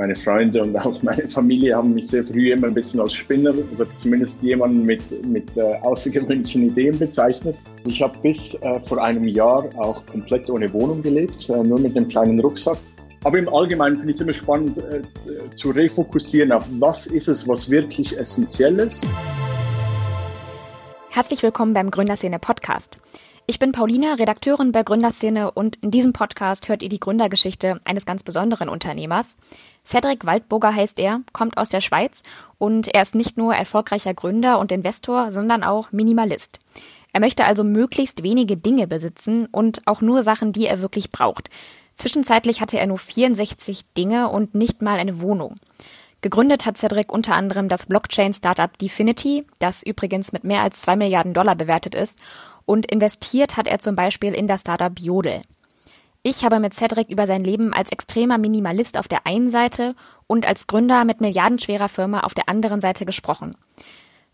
meine Freunde und auch meine Familie haben mich sehr früh immer ein bisschen als Spinner oder zumindest jemanden mit, mit äh, außergewöhnlichen Ideen bezeichnet. Ich habe bis äh, vor einem Jahr auch komplett ohne Wohnung gelebt, äh, nur mit einem kleinen Rucksack. Aber im Allgemeinen finde ich es immer spannend äh, zu refokussieren auf, was ist es, was wirklich essentiell ist. Herzlich willkommen beim Gründerszene Podcast. Ich bin Paulina, Redakteurin bei Gründerszene und in diesem Podcast hört ihr die Gründergeschichte eines ganz besonderen Unternehmers. Cedric Waldburger heißt er, kommt aus der Schweiz und er ist nicht nur erfolgreicher Gründer und Investor, sondern auch Minimalist. Er möchte also möglichst wenige Dinge besitzen und auch nur Sachen, die er wirklich braucht. Zwischenzeitlich hatte er nur 64 Dinge und nicht mal eine Wohnung. Gegründet hat Cedric unter anderem das Blockchain-Startup Definity, das übrigens mit mehr als zwei Milliarden Dollar bewertet ist und investiert hat er zum Beispiel in das Startup Jodel. Ich habe mit Cedric über sein Leben als extremer Minimalist auf der einen Seite und als Gründer mit milliardenschwerer Firma auf der anderen Seite gesprochen.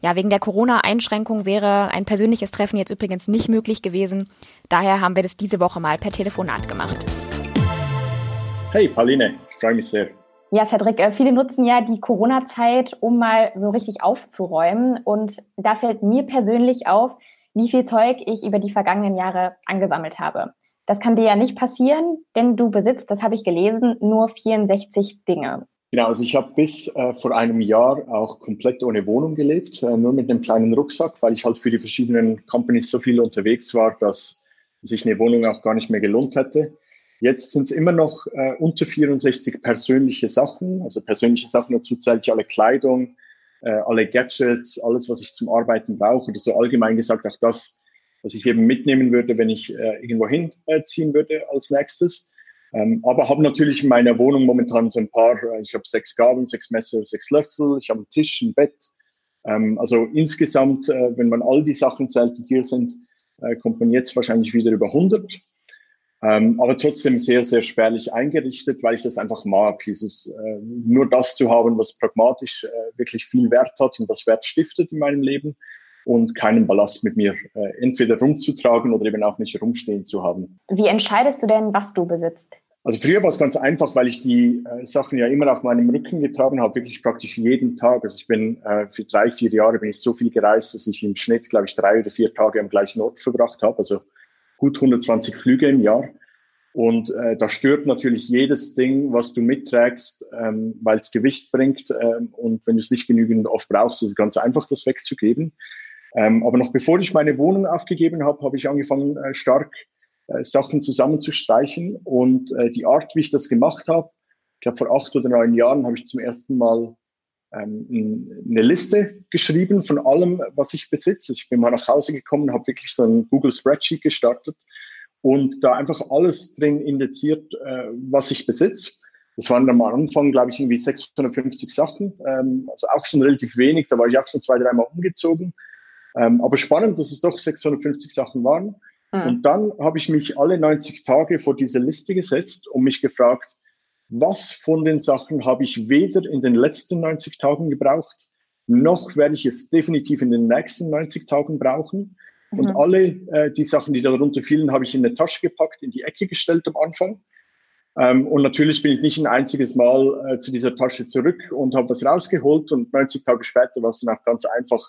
Ja, wegen der Corona-Einschränkung wäre ein persönliches Treffen jetzt übrigens nicht möglich gewesen. Daher haben wir das diese Woche mal per Telefonat gemacht. Hey Pauline, ich freue mich sehr. Ja, Cedric, äh, viele nutzen ja die Corona-Zeit, um mal so richtig aufzuräumen. Und da fällt mir persönlich auf, wie viel Zeug ich über die vergangenen Jahre angesammelt habe. Das kann dir ja nicht passieren, denn du besitzt, das habe ich gelesen, nur 64 Dinge. Genau, also ich habe bis äh, vor einem Jahr auch komplett ohne Wohnung gelebt, äh, nur mit einem kleinen Rucksack, weil ich halt für die verschiedenen Companies so viel unterwegs war, dass sich eine Wohnung auch gar nicht mehr gelohnt hätte. Jetzt sind es immer noch äh, unter 64 persönliche Sachen, also persönliche Sachen dazu zählt ich alle Kleidung, äh, alle Gadgets, alles, was ich zum Arbeiten brauche, oder so allgemein gesagt auch das, was ich eben mitnehmen würde, wenn ich äh, irgendwo hinziehen würde als nächstes. Ähm, aber habe natürlich in meiner Wohnung momentan so ein paar, äh, ich habe sechs Gabeln, sechs Messer, sechs Löffel, ich habe einen Tisch, ein Bett. Ähm, also insgesamt, äh, wenn man all die Sachen zählt, die hier sind, äh, kommt man jetzt wahrscheinlich wieder über 100. Ähm, aber trotzdem sehr, sehr spärlich eingerichtet, weil ich das einfach mag, dieses äh, nur das zu haben, was pragmatisch äh, wirklich viel Wert hat und das Wert stiftet in meinem Leben und keinen Ballast mit mir äh, entweder rumzutragen oder eben auch nicht rumstehen zu haben. Wie entscheidest du denn, was du besitzt? Also früher war es ganz einfach, weil ich die äh, Sachen ja immer auf meinem Rücken getragen habe, wirklich praktisch jeden Tag. Also ich bin äh, für drei, vier Jahre bin ich so viel gereist, dass ich im Schnitt, glaube ich, drei oder vier Tage am gleichen Ort verbracht habe. Also gut 120 Flüge im Jahr. Und äh, da stört natürlich jedes Ding, was du mitträgst, ähm, weil es Gewicht bringt. Ähm, und wenn du es nicht genügend oft brauchst, ist es ganz einfach, das wegzugeben. Ähm, aber noch bevor ich meine Wohnung aufgegeben habe, habe ich angefangen, äh, stark äh, Sachen zusammenzustreichen. Und äh, die Art, wie ich das gemacht habe, ich glaube, vor acht oder neun Jahren habe ich zum ersten Mal eine Liste geschrieben von allem, was ich besitze. Ich bin mal nach Hause gekommen, habe wirklich so ein Google Spreadsheet gestartet und da einfach alles drin indiziert, äh, was ich besitze. Das waren am Anfang, glaube ich, irgendwie 650 Sachen, ähm, also auch schon relativ wenig. Da war ich auch schon zwei, dreimal umgezogen. Ähm, aber spannend, dass es doch 650 Sachen waren. Mhm. Und dann habe ich mich alle 90 Tage vor diese Liste gesetzt und mich gefragt, was von den Sachen habe ich weder in den letzten 90 Tagen gebraucht, noch werde ich es definitiv in den nächsten 90 Tagen brauchen. Mhm. Und alle äh, die Sachen, die darunter fielen, habe ich in eine Tasche gepackt, in die Ecke gestellt am Anfang. Ähm, und natürlich bin ich nicht ein einziges Mal äh, zu dieser Tasche zurück und habe was rausgeholt. Und 90 Tage später war es dann auch ganz einfach,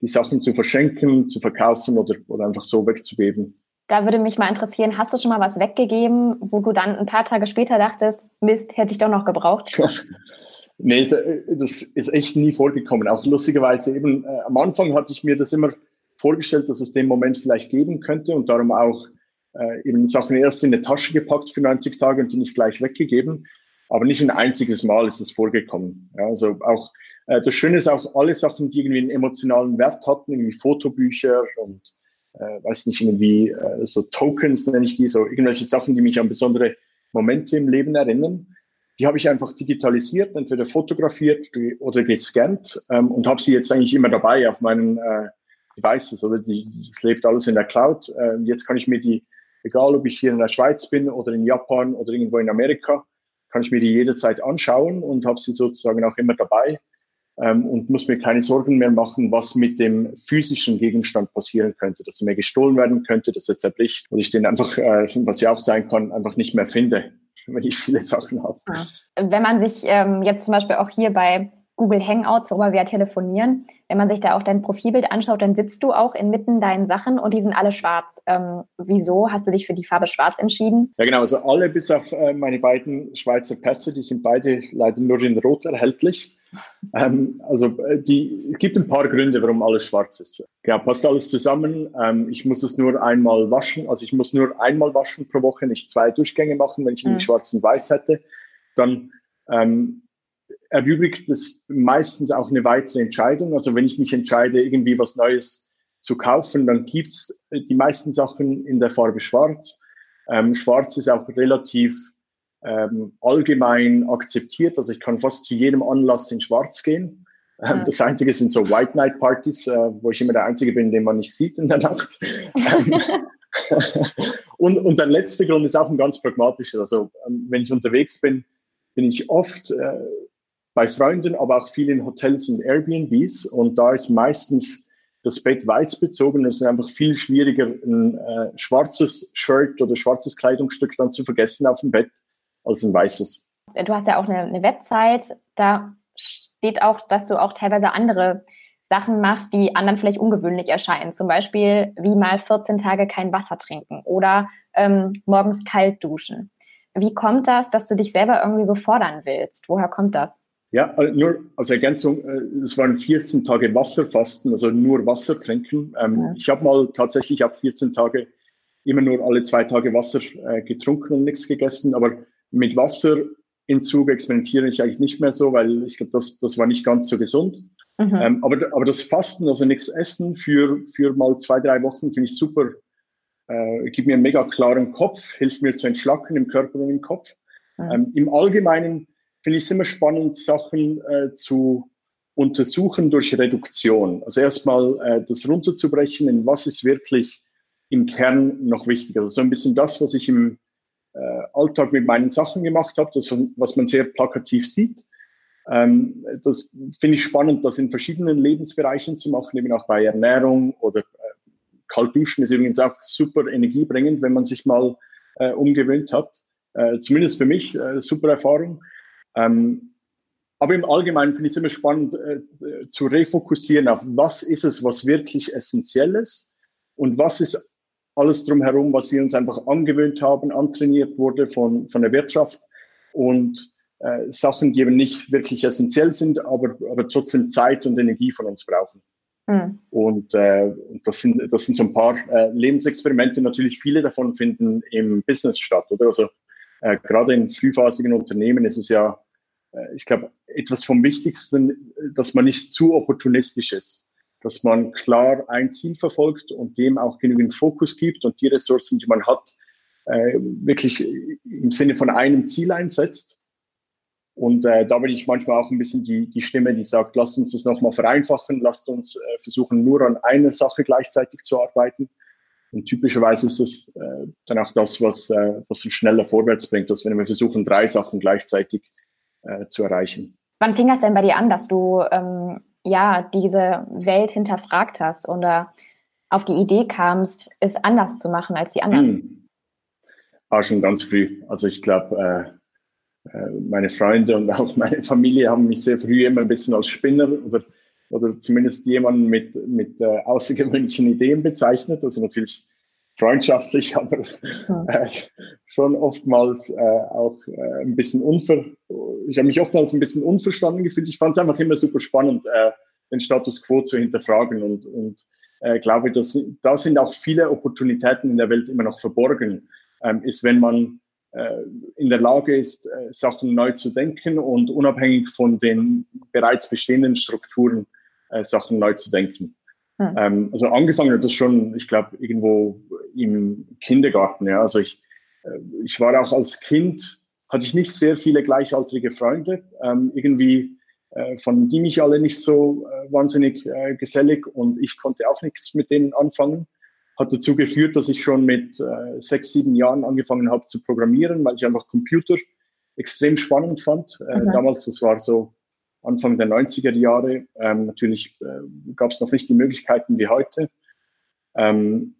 die Sachen zu verschenken, zu verkaufen oder, oder einfach so wegzugeben. Da würde mich mal interessieren, hast du schon mal was weggegeben, wo du dann ein paar Tage später dachtest, Mist, hätte ich doch noch gebraucht? nee, das ist echt nie vorgekommen. Auch lustigerweise eben, äh, am Anfang hatte ich mir das immer vorgestellt, dass es den Moment vielleicht geben könnte und darum auch äh, eben Sachen erst in eine Tasche gepackt für 90 Tage und die nicht gleich weggegeben. Aber nicht ein einziges Mal ist es vorgekommen. Ja, also auch äh, das Schöne ist auch alle Sachen, die irgendwie einen emotionalen Wert hatten, irgendwie Fotobücher und äh, weiß nicht, irgendwie äh, so Tokens nenne ich die, so irgendwelche Sachen, die mich an besondere Momente im Leben erinnern. Die habe ich einfach digitalisiert, entweder fotografiert oder gescannt ähm, und habe sie jetzt eigentlich immer dabei auf meinen äh, Devices. Oder die, das lebt alles in der Cloud. Äh, jetzt kann ich mir die, egal ob ich hier in der Schweiz bin oder in Japan oder irgendwo in Amerika, kann ich mir die jederzeit anschauen und habe sie sozusagen auch immer dabei. Ähm, und muss mir keine Sorgen mehr machen, was mit dem physischen Gegenstand passieren könnte, dass er mir gestohlen werden könnte, dass er zerbricht und ich den einfach, äh, was ja auch sein kann, einfach nicht mehr finde, wenn ich viele Sachen habe. Wenn man sich ähm, jetzt zum Beispiel auch hier bei Google Hangouts, worüber wir ja telefonieren. Wenn man sich da auch dein Profilbild anschaut, dann sitzt du auch inmitten deinen Sachen und die sind alle schwarz. Ähm, wieso hast du dich für die Farbe schwarz entschieden? Ja, genau. Also alle bis auf äh, meine beiden Schweizer Pässe, die sind beide leider nur in Rot erhältlich. Ähm, also äh, die gibt ein paar Gründe, warum alles schwarz ist. Ja, passt alles zusammen. Ähm, ich muss es nur einmal waschen. Also ich muss nur einmal waschen pro Woche, nicht zwei Durchgänge machen, wenn ich mhm. schwarz und weiß hätte. Dann ähm, erübrigt das meistens auch eine weitere Entscheidung. Also wenn ich mich entscheide, irgendwie was Neues zu kaufen, dann gibt's die meisten Sachen in der Farbe Schwarz. Ähm, Schwarz ist auch relativ ähm, allgemein akzeptiert. Also ich kann fast zu jedem Anlass in Schwarz gehen. Ähm, das Einzige sind so White Night Partys, äh, wo ich immer der Einzige bin, den man nicht sieht in der Nacht. Ähm, und, und der letzte Grund ist auch ein ganz pragmatischer. Also ähm, wenn ich unterwegs bin, bin ich oft äh, bei Freunden, aber auch viel in Hotels und Airbnbs. Und da ist meistens das Bett weiß bezogen. Es ist einfach viel schwieriger, ein äh, schwarzes Shirt oder schwarzes Kleidungsstück dann zu vergessen auf dem Bett als ein weißes. Du hast ja auch eine, eine Website. Da steht auch, dass du auch teilweise andere Sachen machst, die anderen vielleicht ungewöhnlich erscheinen. Zum Beispiel wie mal 14 Tage kein Wasser trinken oder ähm, morgens kalt duschen. Wie kommt das, dass du dich selber irgendwie so fordern willst? Woher kommt das? Ja, äh, nur als Ergänzung, äh, es waren 14 Tage Wasserfasten, also nur Wasser trinken. Ähm, ja. Ich habe mal tatsächlich ab 14 Tage immer nur alle zwei Tage Wasser äh, getrunken und nichts gegessen, aber mit Wasserentzug experimentiere ich eigentlich nicht mehr so, weil ich glaube, das, das war nicht ganz so gesund. Mhm. Ähm, aber, aber das Fasten, also nichts essen für, für mal zwei, drei Wochen, finde ich super. Äh, gibt mir einen mega klaren Kopf, hilft mir zu entschlacken im Körper und im Kopf. Mhm. Ähm, Im Allgemeinen finde ich es immer spannend, Sachen äh, zu untersuchen durch Reduktion. Also erstmal äh, das runterzubrechen, in was ist wirklich im Kern noch wichtig. Also so ein bisschen das, was ich im äh, Alltag mit meinen Sachen gemacht habe, das, was man sehr plakativ sieht. Ähm, das finde ich spannend, das in verschiedenen Lebensbereichen zu machen, eben auch bei Ernährung oder äh, Kaltduschen ist übrigens auch super energiebringend, wenn man sich mal äh, umgewöhnt hat. Äh, zumindest für mich äh, super Erfahrung. Ähm, aber im Allgemeinen finde ich es immer spannend äh, zu refokussieren auf, was ist es, was wirklich essentiell ist und was ist alles drumherum, was wir uns einfach angewöhnt haben, antrainiert wurde von, von der Wirtschaft und äh, Sachen, die eben nicht wirklich essentiell sind, aber, aber trotzdem Zeit und Energie von uns brauchen. Mhm. Und äh, das, sind, das sind so ein paar äh, Lebensexperimente. Natürlich viele davon finden im Business statt, oder? Also äh, gerade in frühphasigen Unternehmen ist es ja äh, ich glaube, etwas vom Wichtigsten, dass man nicht zu opportunistisch ist, dass man klar ein Ziel verfolgt und dem auch genügend Fokus gibt und die Ressourcen, die man hat, äh, wirklich im Sinne von einem Ziel einsetzt. Und äh, da bin ich manchmal auch ein bisschen die, die Stimme, die sagt, lasst uns das nochmal vereinfachen, lasst uns äh, versuchen, nur an einer Sache gleichzeitig zu arbeiten. Und typischerweise ist es äh, dann auch das, was, äh, was uns schneller vorwärts bringt, als wenn wir versuchen, drei Sachen gleichzeitig äh, zu erreichen. Wann fing das denn bei dir an, dass du ähm, ja diese Welt hinterfragt hast oder auf die Idee kamst, es anders zu machen als die anderen? Hm. Ah, schon ganz früh. Also ich glaube, äh, äh, meine Freunde und auch meine Familie haben mich sehr früh immer ein bisschen als Spinner oder, oder zumindest jemanden mit, mit äh, außergewöhnlichen Ideen bezeichnet. Also natürlich freundschaftlich, aber äh, schon oftmals äh, auch äh, ein bisschen unver. Ich habe mich oftmals ein bisschen unverstanden gefühlt. Ich fand es einfach immer super spannend, äh, den Status quo zu hinterfragen und, und äh, glaube, dass da sind auch viele Opportunitäten in der Welt immer noch verborgen. Ähm, ist, wenn man äh, in der Lage ist, äh, Sachen neu zu denken und unabhängig von den bereits bestehenden Strukturen äh, Sachen neu zu denken. Hm. Ähm, also angefangen hat das schon, ich glaube, irgendwo im Kindergarten. Ja. Also ich, äh, ich war auch als Kind, hatte ich nicht sehr viele gleichaltrige Freunde. Ähm, irgendwie äh, fanden die mich alle nicht so äh, wahnsinnig äh, gesellig und ich konnte auch nichts mit denen anfangen. Hat dazu geführt, dass ich schon mit äh, sechs, sieben Jahren angefangen habe zu programmieren, weil ich einfach Computer extrem spannend fand. Äh, mhm. Damals, das war so Anfang der 90er Jahre. Ähm, natürlich äh, gab es noch nicht die Möglichkeiten wie heute. Ähm,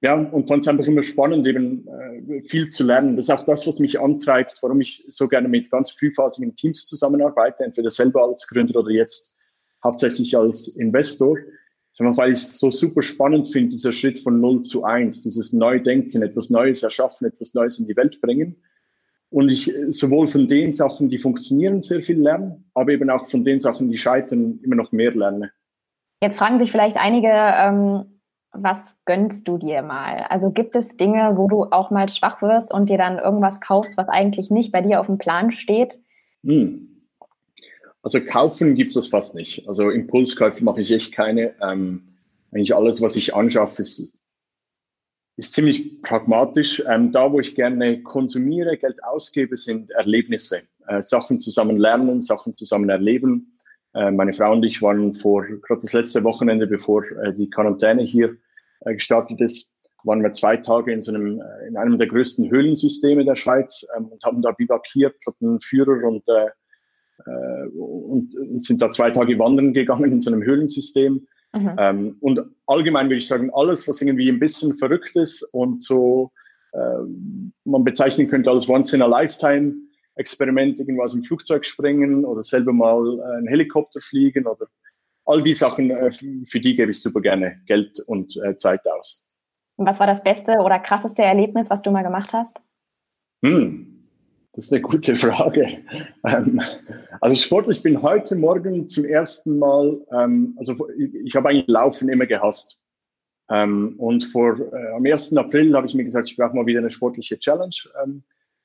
ja, und fand es einfach immer spannend, eben äh, viel zu lernen. Das ist auch das, was mich antreibt, warum ich so gerne mit ganz vielfasigen Teams zusammenarbeite, entweder selber als Gründer oder jetzt hauptsächlich als Investor. Weil ich es so super spannend finde, dieser Schritt von 0 zu 1, dieses Neudenken, etwas Neues erschaffen, etwas Neues in die Welt bringen. Und ich sowohl von den Sachen, die funktionieren, sehr viel lerne, aber eben auch von den Sachen, die scheitern, immer noch mehr lerne. Jetzt fragen sich vielleicht einige, ähm, was gönnst du dir mal? Also gibt es Dinge, wo du auch mal schwach wirst und dir dann irgendwas kaufst, was eigentlich nicht bei dir auf dem Plan steht? Hm. Also kaufen gibt es das fast nicht. Also Impulskäufe mache ich echt keine. Ähm, eigentlich alles, was ich anschaffe, ist, ist ziemlich pragmatisch. Ähm, da, wo ich gerne konsumiere, Geld ausgebe, sind Erlebnisse. Äh, Sachen zusammen lernen, Sachen zusammen erleben. Äh, meine Frau und ich waren vor, gerade das letzte Wochenende, bevor äh, die Quarantäne hier äh, gestartet ist, waren wir zwei Tage in, so einem, äh, in einem der größten Höhlensysteme der Schweiz ähm, und haben da bivakiert, hatten Führer und, äh, und, und, sind da zwei Tage wandern gegangen in so einem Höhlensystem. Mhm. Ähm, und allgemein würde ich sagen, alles, was irgendwie ein bisschen verrückt ist und so äh, man bezeichnen könnte als Once in a Lifetime Experiment, irgendwas im Flugzeug springen oder selber mal äh, einen Helikopter fliegen oder all die Sachen, äh, für die gebe ich super gerne Geld und äh, Zeit aus. was war das beste oder krasseste Erlebnis, was du mal gemacht hast? Hm, das ist eine gute Frage. Ähm, also sportlich bin heute Morgen zum ersten Mal, ähm, also ich habe eigentlich Laufen immer gehasst. Ähm, und vor, äh, am 1. April habe ich mir gesagt, ich brauche mal wieder eine sportliche Challenge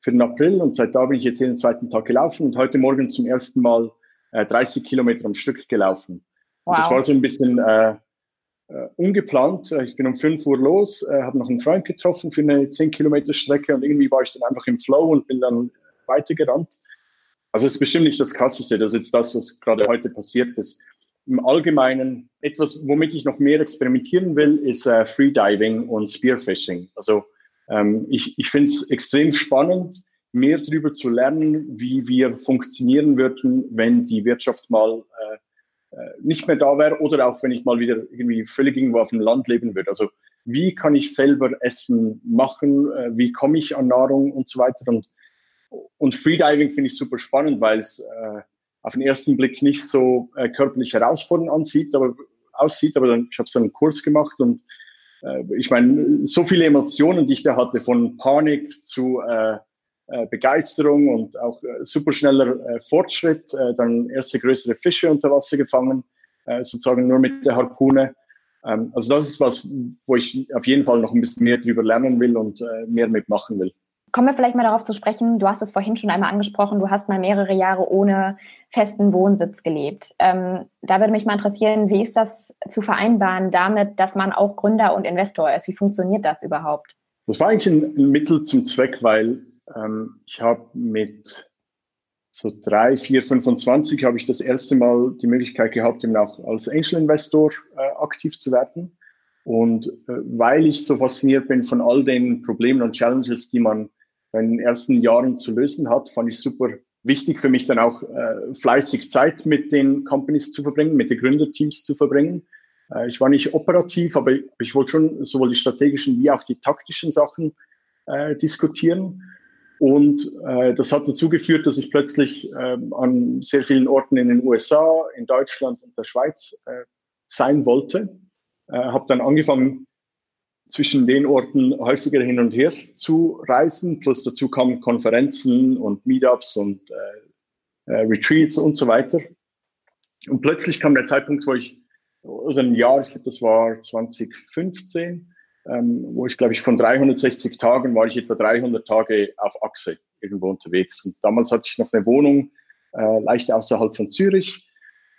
für den April. Und seit da bin ich jetzt jeden zweiten Tag gelaufen und heute Morgen zum ersten Mal 30 Kilometer am Stück gelaufen. Wow. Das war so ein bisschen äh, äh, ungeplant. Ich bin um 5 Uhr los, äh, habe noch einen Freund getroffen für eine 10 Kilometer Strecke und irgendwie war ich dann einfach im Flow und bin dann weitergerannt. Also es ist bestimmt nicht das Krasseste, das ist jetzt das, was gerade heute passiert ist. Im Allgemeinen, etwas, womit ich noch mehr experimentieren will, ist äh, Freediving und Spearfishing. Also ähm, ich, ich finde es extrem spannend, mehr darüber zu lernen, wie wir funktionieren würden, wenn die Wirtschaft mal äh, äh, nicht mehr da wäre oder auch wenn ich mal wieder irgendwie völlig irgendwo auf dem Land leben würde. Also wie kann ich selber Essen machen, äh, wie komme ich an Nahrung und so weiter. Und, und Freediving finde ich super spannend, weil es äh, auf den ersten Blick nicht so äh, körperlich herausfordernd ansieht, aber, aussieht, aber dann, ich habe so einen Kurs gemacht und äh, ich meine, so viele Emotionen, die ich da hatte, von Panik zu äh, äh, Begeisterung und auch äh, superschneller äh, Fortschritt, äh, dann erste größere Fische unter Wasser gefangen, äh, sozusagen nur mit der Harpune. Ähm, also das ist was, wo ich auf jeden Fall noch ein bisschen mehr drüber lernen will und äh, mehr mitmachen will. Kommen wir vielleicht mal darauf zu sprechen. Du hast es vorhin schon einmal angesprochen. Du hast mal mehrere Jahre ohne festen Wohnsitz gelebt. Ähm, da würde mich mal interessieren, wie ist das zu vereinbaren damit, dass man auch Gründer und Investor ist? Wie funktioniert das überhaupt? Das war eigentlich ein, Mittel zum Zweck, weil ähm, ich habe mit so drei, vier, 25 habe ich das erste Mal die Möglichkeit gehabt, eben auch als Angel Investor äh, aktiv zu werden. Und äh, weil ich so fasziniert bin von all den Problemen und Challenges, die man in den ersten Jahren zu lösen hat, fand ich super wichtig für mich dann auch äh, fleißig Zeit mit den Companies zu verbringen, mit den Gründerteams zu verbringen. Äh, ich war nicht operativ, aber ich, ich wollte schon sowohl die strategischen wie auch die taktischen Sachen äh, diskutieren. Und äh, das hat dazu geführt, dass ich plötzlich äh, an sehr vielen Orten in den USA, in Deutschland und der Schweiz äh, sein wollte. Äh, habe dann angefangen, zwischen den Orten häufiger hin und her zu reisen. Plus dazu kamen Konferenzen und Meetups und äh, äh, Retreats und so weiter. Und plötzlich kam der Zeitpunkt, wo ich, oder ein Jahr, ich glaube, das war 2015, ähm, wo ich glaube ich von 360 Tagen war ich etwa 300 Tage auf Achse irgendwo unterwegs. Und damals hatte ich noch eine Wohnung äh, leicht außerhalb von Zürich.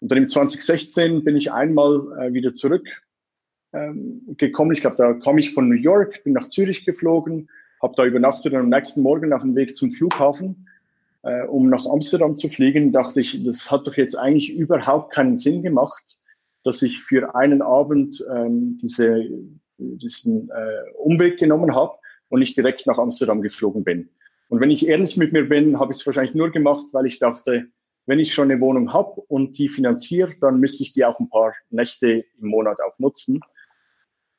Und dann im 2016 bin ich einmal äh, wieder zurück ähm, gekommen. Ich glaube, da kam ich von New York, bin nach Zürich geflogen, habe da übernachtet und am nächsten Morgen auf dem Weg zum Flughafen, äh, um nach Amsterdam zu fliegen, dachte ich, das hat doch jetzt eigentlich überhaupt keinen Sinn gemacht, dass ich für einen Abend ähm, diese diesen äh, Umweg genommen habe und nicht direkt nach Amsterdam geflogen bin. Und wenn ich ehrlich mit mir bin, habe ich es wahrscheinlich nur gemacht, weil ich dachte, wenn ich schon eine Wohnung habe und die finanziere, dann müsste ich die auch ein paar Nächte im Monat auch nutzen.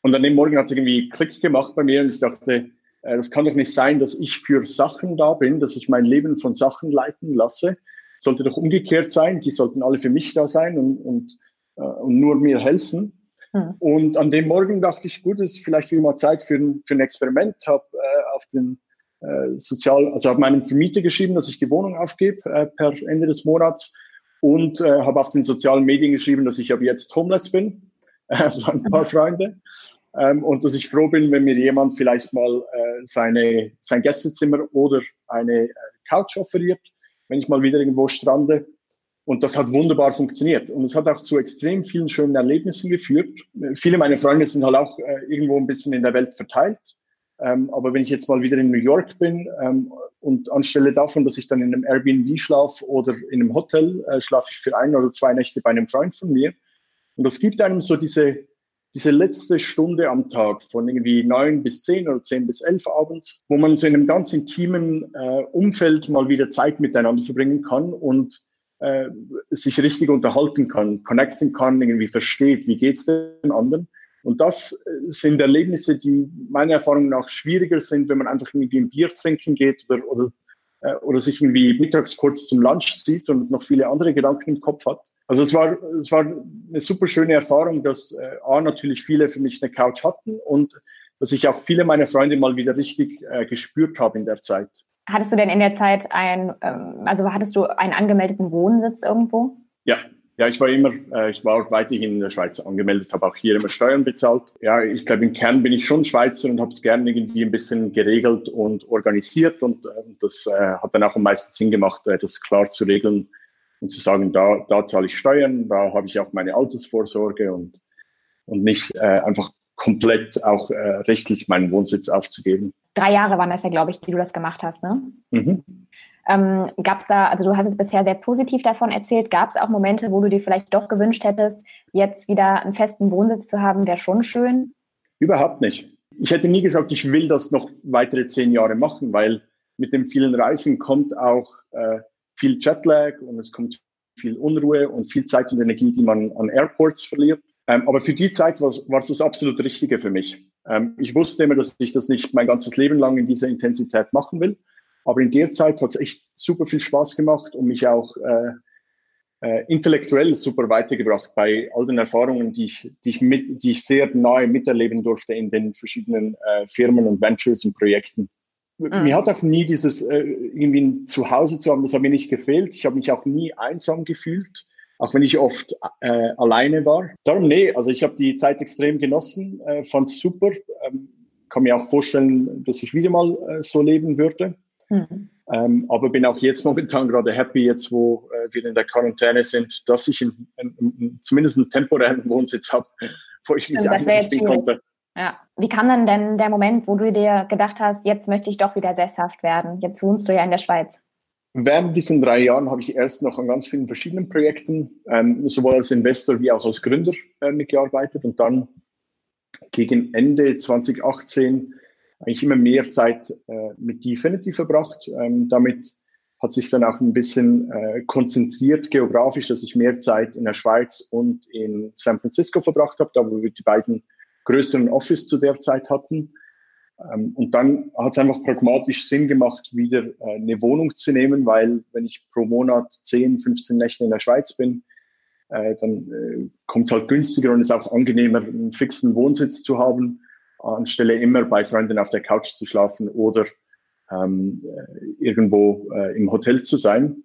Und an dem Morgen hat es irgendwie Klick gemacht bei mir und ich dachte, äh, das kann doch nicht sein, dass ich für Sachen da bin, dass ich mein Leben von Sachen leiten lasse. Sollte doch umgekehrt sein. Die sollten alle für mich da sein und, und, äh, und nur mir helfen. Hm. Und an dem Morgen dachte ich, gut, es ist vielleicht wieder mal Zeit für ein, für ein Experiment. Habe äh, auf den äh, Sozial, also habe meinem Vermieter geschrieben, dass ich die Wohnung aufgebe äh, per Ende des Monats und äh, habe auf den sozialen Medien geschrieben, dass ich ab jetzt homeless bin. Also ein paar Freunde. Ähm, und dass ich froh bin, wenn mir jemand vielleicht mal äh, seine, sein Gästezimmer oder eine äh, Couch offeriert, wenn ich mal wieder irgendwo strande. Und das hat wunderbar funktioniert. Und es hat auch zu extrem vielen schönen Erlebnissen geführt. Viele meiner Freunde sind halt auch äh, irgendwo ein bisschen in der Welt verteilt. Ähm, aber wenn ich jetzt mal wieder in New York bin ähm, und anstelle davon, dass ich dann in einem Airbnb schlafe oder in einem Hotel, äh, schlafe ich für ein oder zwei Nächte bei einem Freund von mir. Und das gibt einem so diese, diese letzte Stunde am Tag von irgendwie neun bis zehn oder zehn bis elf abends, wo man so in einem ganz intimen äh, Umfeld mal wieder Zeit miteinander verbringen kann und äh, sich richtig unterhalten kann, connecten kann, irgendwie versteht, wie geht's den anderen. Und das äh, sind Erlebnisse, die meiner Erfahrung nach schwieriger sind, wenn man einfach irgendwie ein Bier trinken geht oder, oder, äh, oder sich irgendwie mittags kurz zum Lunch sieht und noch viele andere Gedanken im Kopf hat. Also es war, es war eine super schöne Erfahrung, dass äh, A, natürlich viele für mich eine Couch hatten und dass ich auch viele meiner Freunde mal wieder richtig äh, gespürt habe in der Zeit. Hattest du denn in der Zeit ein, ähm, also hattest du einen angemeldeten Wohnsitz irgendwo? Ja, ja, ich war immer, äh, ich war weiterhin in der Schweiz angemeldet, habe auch hier immer Steuern bezahlt. Ja, ich glaube, im Kern bin ich schon Schweizer und habe es gerne irgendwie ein bisschen geregelt und organisiert und äh, das äh, hat dann auch am meisten Sinn gemacht, äh, das klar zu regeln, und zu sagen, da, da zahle ich Steuern, da habe ich auch meine Altersvorsorge und, und nicht äh, einfach komplett auch äh, rechtlich meinen Wohnsitz aufzugeben. Drei Jahre waren das ja, glaube ich, die du das gemacht hast, ne? Mhm. Ähm, gab es da, also du hast es bisher sehr positiv davon erzählt, gab es auch Momente, wo du dir vielleicht doch gewünscht hättest, jetzt wieder einen festen Wohnsitz zu haben, wäre schon schön? Überhaupt nicht. Ich hätte nie gesagt, ich will das noch weitere zehn Jahre machen, weil mit dem vielen Reisen kommt auch äh, viel Jetlag und es kommt viel Unruhe und viel Zeit und Energie, die man an Airports verliert. Ähm, aber für die Zeit war, es das absolut Richtige für mich. Ähm, ich wusste immer, dass ich das nicht mein ganzes Leben lang in dieser Intensität machen will. Aber in der Zeit hat es echt super viel Spaß gemacht und mich auch äh, äh, intellektuell super weitergebracht bei all den Erfahrungen, die ich, die ich, mit, die ich sehr nahe miterleben durfte in den verschiedenen äh, Firmen und Ventures und Projekten. Mhm. Mir hat auch nie dieses äh, irgendwie ein Zuhause zu haben, das hat mir nicht gefehlt. Ich habe mich auch nie einsam gefühlt, auch wenn ich oft äh, alleine war. Darum, nee, also ich habe die Zeit extrem genossen, äh, fand es super. Ähm, kann mir auch vorstellen, dass ich wieder mal äh, so leben würde. Mhm. Ähm, aber bin auch jetzt momentan gerade happy, jetzt wo äh, wir in der Quarantäne sind, dass ich in, in, in, zumindest einen temporären Wohnsitz habe, wo ich Stimmt, mich einrichten konnte. Ja. Wie kam dann denn der Moment, wo du dir gedacht hast, jetzt möchte ich doch wieder sesshaft werden? Jetzt wohnst du ja in der Schweiz. Während diesen drei Jahren habe ich erst noch an ganz vielen verschiedenen Projekten, ähm, sowohl als Investor wie auch als Gründer äh, mitgearbeitet und dann gegen Ende 2018 eigentlich immer mehr Zeit äh, mit Definity verbracht. Ähm, damit hat sich dann auch ein bisschen äh, konzentriert geografisch, dass ich mehr Zeit in der Schweiz und in San Francisco verbracht habe, da wo wir die beiden größeren Office zu der Zeit hatten. Ähm, und dann hat es einfach pragmatisch Sinn gemacht, wieder äh, eine Wohnung zu nehmen, weil wenn ich pro Monat 10, 15 Nächte in der Schweiz bin, äh, dann äh, kommt es halt günstiger und ist auch angenehmer, einen fixen Wohnsitz zu haben, anstelle immer bei Freunden auf der Couch zu schlafen oder ähm, irgendwo im Hotel zu sein.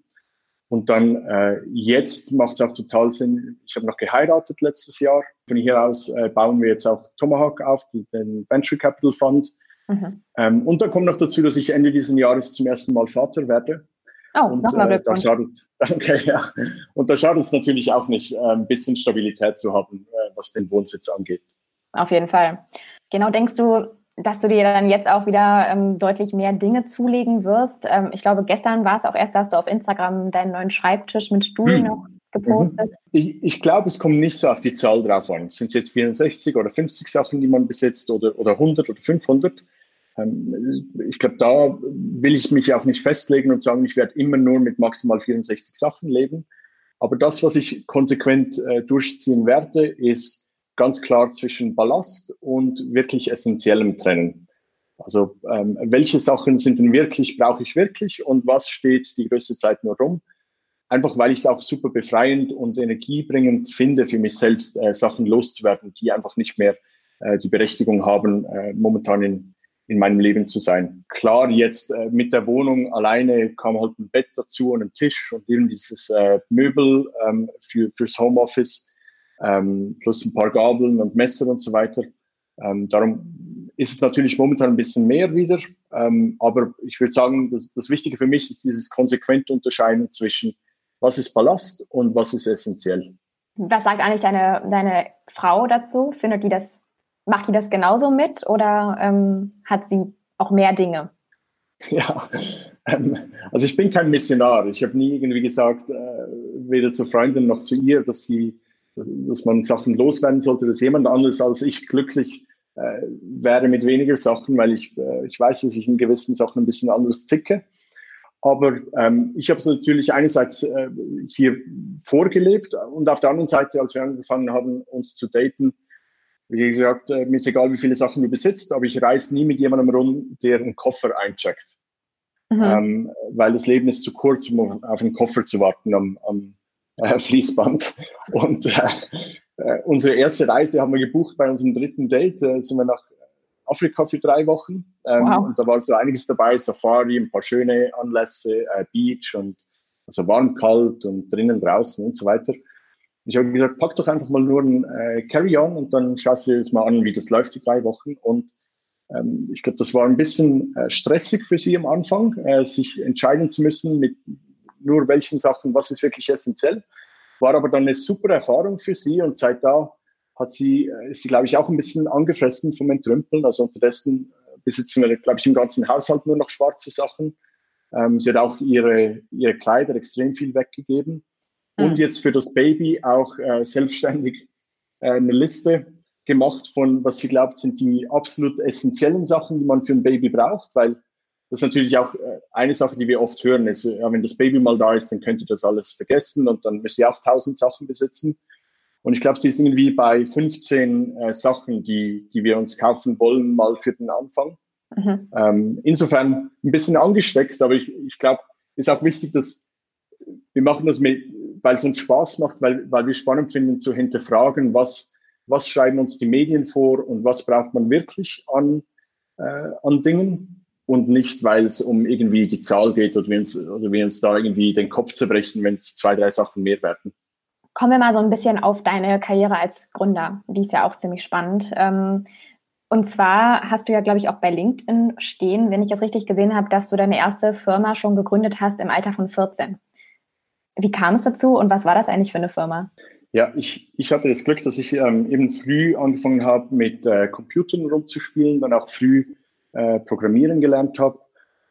Und dann äh, jetzt macht es auch total Sinn. Ich habe noch geheiratet letztes Jahr. Von hier aus äh, bauen wir jetzt auch Tomahawk auf, den Venture Capital Fund. Mhm. Ähm, und dann kommt noch dazu, dass ich Ende dieses Jahres zum ersten Mal Vater werde. Oh, nochmal äh, da schadet, danke, ja. Und da schadet es natürlich auch nicht, äh, ein bisschen Stabilität zu haben, äh, was den Wohnsitz angeht. Auf jeden Fall. Genau, denkst du, dass du dir dann jetzt auch wieder ähm, deutlich mehr Dinge zulegen wirst. Ähm, ich glaube, gestern war es auch erst, dass du auf Instagram deinen neuen Schreibtisch mit Stuhl hm. noch gepostet. Ich, ich glaube, es kommt nicht so auf die Zahl drauf an. Sind es jetzt 64 oder 50 Sachen, die man besitzt oder, oder 100 oder 500? ähm, ich glaube, da will ich mich auch nicht festlegen und sagen, ich werde immer nur mit maximal 64 Sachen leben. Aber das, was ich konsequent äh, durchziehen werde, ist ganz klar zwischen Ballast und wirklich essentiellem trennen. Also ähm, welche Sachen sind denn wirklich, brauche ich wirklich und was steht die größte Zeit nur rum? Einfach weil ich es auch super befreiend und energiebringend finde, für mich selbst äh, Sachen loszuwerden, die einfach nicht mehr äh, die Berechtigung haben, äh, momentan in, in meinem Leben zu sein. Klar, jetzt äh, mit der Wohnung alleine kam halt ein Bett dazu und ein Tisch und eben dieses äh, Möbel ähm, für, fürs Homeoffice, ähm, plus ein paar Gabeln und Messer und so weiter. Ähm, darum ist es natürlich momentan ein bisschen mehr wieder. Ähm, aber ich würde sagen, das, das Wichtige für mich ist dieses konsequente Unterscheiden zwischen was ist Ballast und was ist essentiell. Was sagt eigentlich deine, deine Frau dazu? Findet die das Macht die das genauso mit oder ähm, hat sie auch mehr Dinge? Ja, ähm, also ich bin kein Missionar. Ich habe nie irgendwie gesagt, äh, weder zu Freunden noch zu ihr, dass sie, dass man Sachen loswerden sollte, dass jemand anderes als ich glücklich äh, wäre mit weniger Sachen, weil ich, äh, ich weiß, dass ich in gewissen Sachen ein bisschen anders ticke. Aber ähm, ich habe es natürlich einerseits äh, hier vorgelebt und auf der anderen Seite, als wir angefangen haben, uns zu daten, wie gesagt, äh, mir ist egal, wie viele Sachen du besitzt, aber ich reise nie mit jemandem rum, der einen Koffer eincheckt. Mhm. Ähm, weil das Leben ist zu kurz, um auf einen Koffer zu warten am, am äh, Fließband. Und äh, äh, unsere erste Reise haben wir gebucht bei unserem dritten Date. Äh, sind wir nach Afrika für drei Wochen. Ähm, wow. Und da war so einiges dabei: Safari, ein paar schöne Anlässe, äh, Beach und also warm, kalt und drinnen, draußen und so weiter. Ich habe gesagt, pack doch einfach mal nur ein äh, Carry-On und dann schaust du dir das mal an, wie das läuft, die drei Wochen. Und ähm, ich glaube, das war ein bisschen stressig für sie am Anfang, sich entscheiden zu müssen, mit nur welchen Sachen, was ist wirklich essentiell. War aber dann eine super Erfahrung für sie und seit da hat sie, äh, ist sie, glaube ich, auch ein bisschen angefressen vom Entrümpeln. Also unterdessen äh, besitzen wir, glaube ich, im ganzen Haushalt nur noch schwarze Sachen. Ähm, sie hat auch ihre, ihre Kleider extrem viel weggegeben und mhm. jetzt für das Baby auch äh, selbstständig äh, eine Liste gemacht von, was sie glaubt, sind die absolut essentiellen Sachen, die man für ein Baby braucht, weil das ist natürlich auch äh, eine Sache, die wir oft hören, ist, ja, wenn das Baby mal da ist, dann könnt ihr das alles vergessen und dann müsst ihr auch tausend Sachen besitzen. Und ich glaube, sie ist irgendwie bei 15 äh, Sachen, die, die wir uns kaufen wollen, mal für den Anfang. Mhm. Ähm, insofern ein bisschen angesteckt, aber ich, ich glaube, ist auch wichtig, dass wir machen das mit, weil es uns Spaß macht, weil, weil wir spannend finden zu hinterfragen, was, was schreiben uns die Medien vor und was braucht man wirklich an, äh, an Dingen und nicht, weil es um irgendwie die Zahl geht oder wir uns, oder wir uns da irgendwie den Kopf zerbrechen, wenn es zwei, drei Sachen mehr werden. Kommen wir mal so ein bisschen auf deine Karriere als Gründer. Die ist ja auch ziemlich spannend. Ähm, und zwar hast du ja, glaube ich, auch bei LinkedIn stehen, wenn ich das richtig gesehen habe, dass du deine erste Firma schon gegründet hast im Alter von 14. Wie kam es dazu und was war das eigentlich für eine Firma? Ja, ich, ich hatte das Glück, dass ich ähm, eben früh angefangen habe, mit äh, Computern rumzuspielen, dann auch früh äh, Programmieren gelernt habe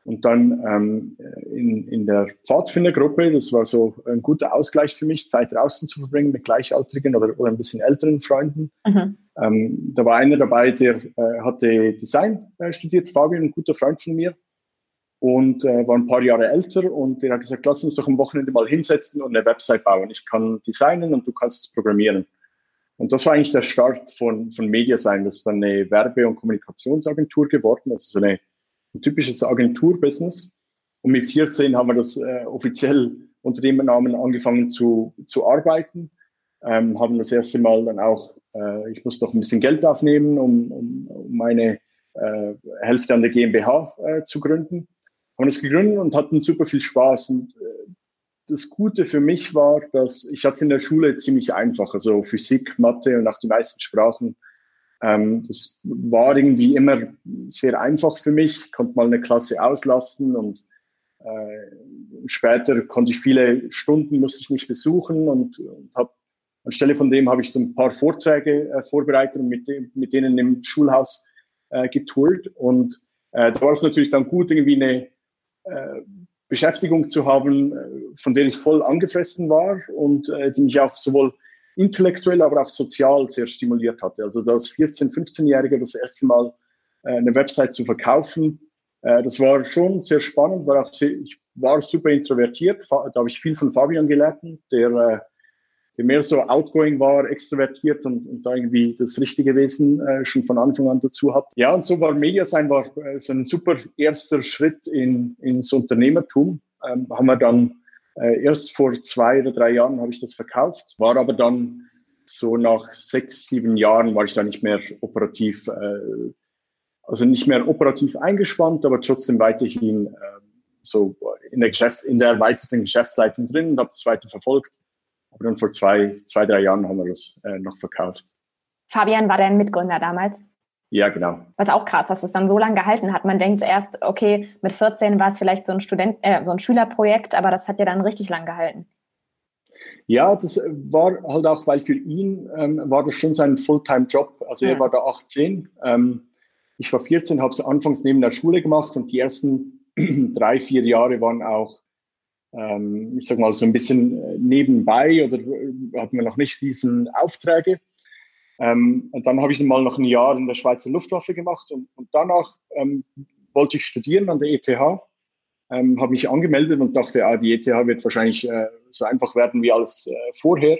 und dann ähm, in, in der Pfadfindergruppe, das war so ein guter Ausgleich für mich, Zeit draußen zu verbringen mit Gleichaltrigen oder, oder ein bisschen älteren Freunden. Mhm. Ähm, da war einer dabei, der äh, hatte Design äh, studiert, Fabian, ein guter Freund von mir und äh, war ein paar Jahre älter und der hat gesagt, lass uns doch am Wochenende mal hinsetzen und eine Website bauen. Ich kann designen und du kannst es programmieren. Und das war eigentlich der Start von, von Mediasign. Das ist dann eine Werbe- und Kommunikationsagentur geworden, also so eine, ein typisches Agenturbusiness. Und mit 14 haben wir das äh, offiziell unter dem Namen angefangen zu, zu arbeiten. Ähm, haben das erste Mal dann auch, äh, ich musste noch ein bisschen Geld aufnehmen, um, um, um meine äh, Hälfte an der GmbH äh, zu gründen haben das gegründet und hatten super viel Spaß. Und äh, das Gute für mich war, dass ich hatte es in der Schule ziemlich einfach, also Physik, Mathe und auch die meisten Sprachen. Ähm, das war irgendwie immer sehr einfach für mich. Ich konnte mal eine Klasse auslasten und äh, später konnte ich viele Stunden musste ich nicht besuchen und, und habe anstelle von dem habe ich so ein paar Vorträge äh, vorbereitet und mit, dem, mit denen im Schulhaus äh, getourt und äh, da war es natürlich dann gut, irgendwie eine äh, Beschäftigung zu haben, äh, von der ich voll angefressen war und äh, die mich auch sowohl intellektuell, aber auch sozial sehr stimuliert hatte. Also als 14-, 15-Jähriger das erste Mal äh, eine Website zu verkaufen. Äh, das war schon sehr spannend, weil auch sehr, ich war super introvertiert. Da habe ich viel von Fabian gelernt, der, äh, der mehr so outgoing war, extrovertiert und, und da irgendwie das richtige Wesen äh, schon von Anfang an dazu hat. Ja, und so war Mediasign war äh, so ein super erster Schritt in, ins Unternehmertum. Ähm, haben wir dann äh, erst vor zwei oder drei Jahren habe ich das verkauft, war aber dann so nach sechs, sieben Jahren war ich da nicht mehr operativ, äh, also nicht mehr operativ eingespannt, aber trotzdem weiterhin äh, so in der, Geschäft, in der erweiterten Geschäftsleitung drin und habe das weiter verfolgt. Aber dann vor zwei, zwei, drei Jahren haben wir das äh, noch verkauft. Fabian war dein Mitgründer damals? Ja, genau. Was auch krass, dass es dann so lange gehalten hat. Man denkt erst, okay, mit 14 war es vielleicht so ein Student, äh, so ein Schülerprojekt, aber das hat ja dann richtig lang gehalten. Ja, das war halt auch, weil für ihn ähm, war das schon sein Fulltime-Job. Also ja. er war da 18. Ähm, ich war 14, habe es anfangs neben der Schule gemacht und die ersten drei, vier Jahre waren auch, ähm, ich sag mal, so ein bisschen äh, nebenbei oder äh, hatten wir noch nicht diesen Aufträge. Ähm, und dann habe ich mal noch ein Jahr in der Schweizer Luftwaffe gemacht und, und danach ähm, wollte ich studieren an der ETH, ähm, habe mich angemeldet und dachte, ah, die ETH wird wahrscheinlich äh, so einfach werden wie alles äh, vorher.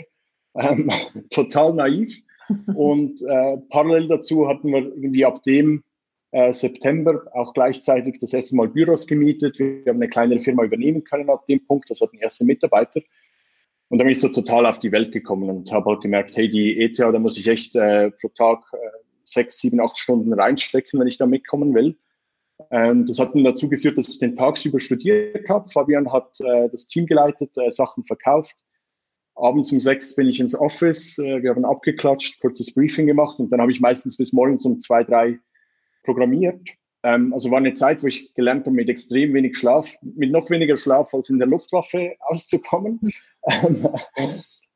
Ähm, total naiv. Und äh, parallel dazu hatten wir irgendwie ab dem äh, September auch gleichzeitig das erste Mal Büros gemietet. Wir haben eine kleinere Firma übernehmen können ab dem Punkt. Das hatten erste Mitarbeiter. Und dann bin ich so total auf die Welt gekommen und habe halt gemerkt, hey, die ETH, da muss ich echt äh, pro Tag äh, sechs, sieben, acht Stunden reinstecken, wenn ich da mitkommen will. Ähm, das hat dann dazu geführt, dass ich den tagsüber studiert habe. Fabian hat äh, das Team geleitet, äh, Sachen verkauft. Abends um sechs bin ich ins Office, äh, wir haben abgeklatscht, kurzes Briefing gemacht und dann habe ich meistens bis morgens um zwei, drei programmiert. Ähm, also war eine Zeit, wo ich gelernt habe, mit extrem wenig Schlaf, mit noch weniger Schlaf als in der Luftwaffe auszukommen.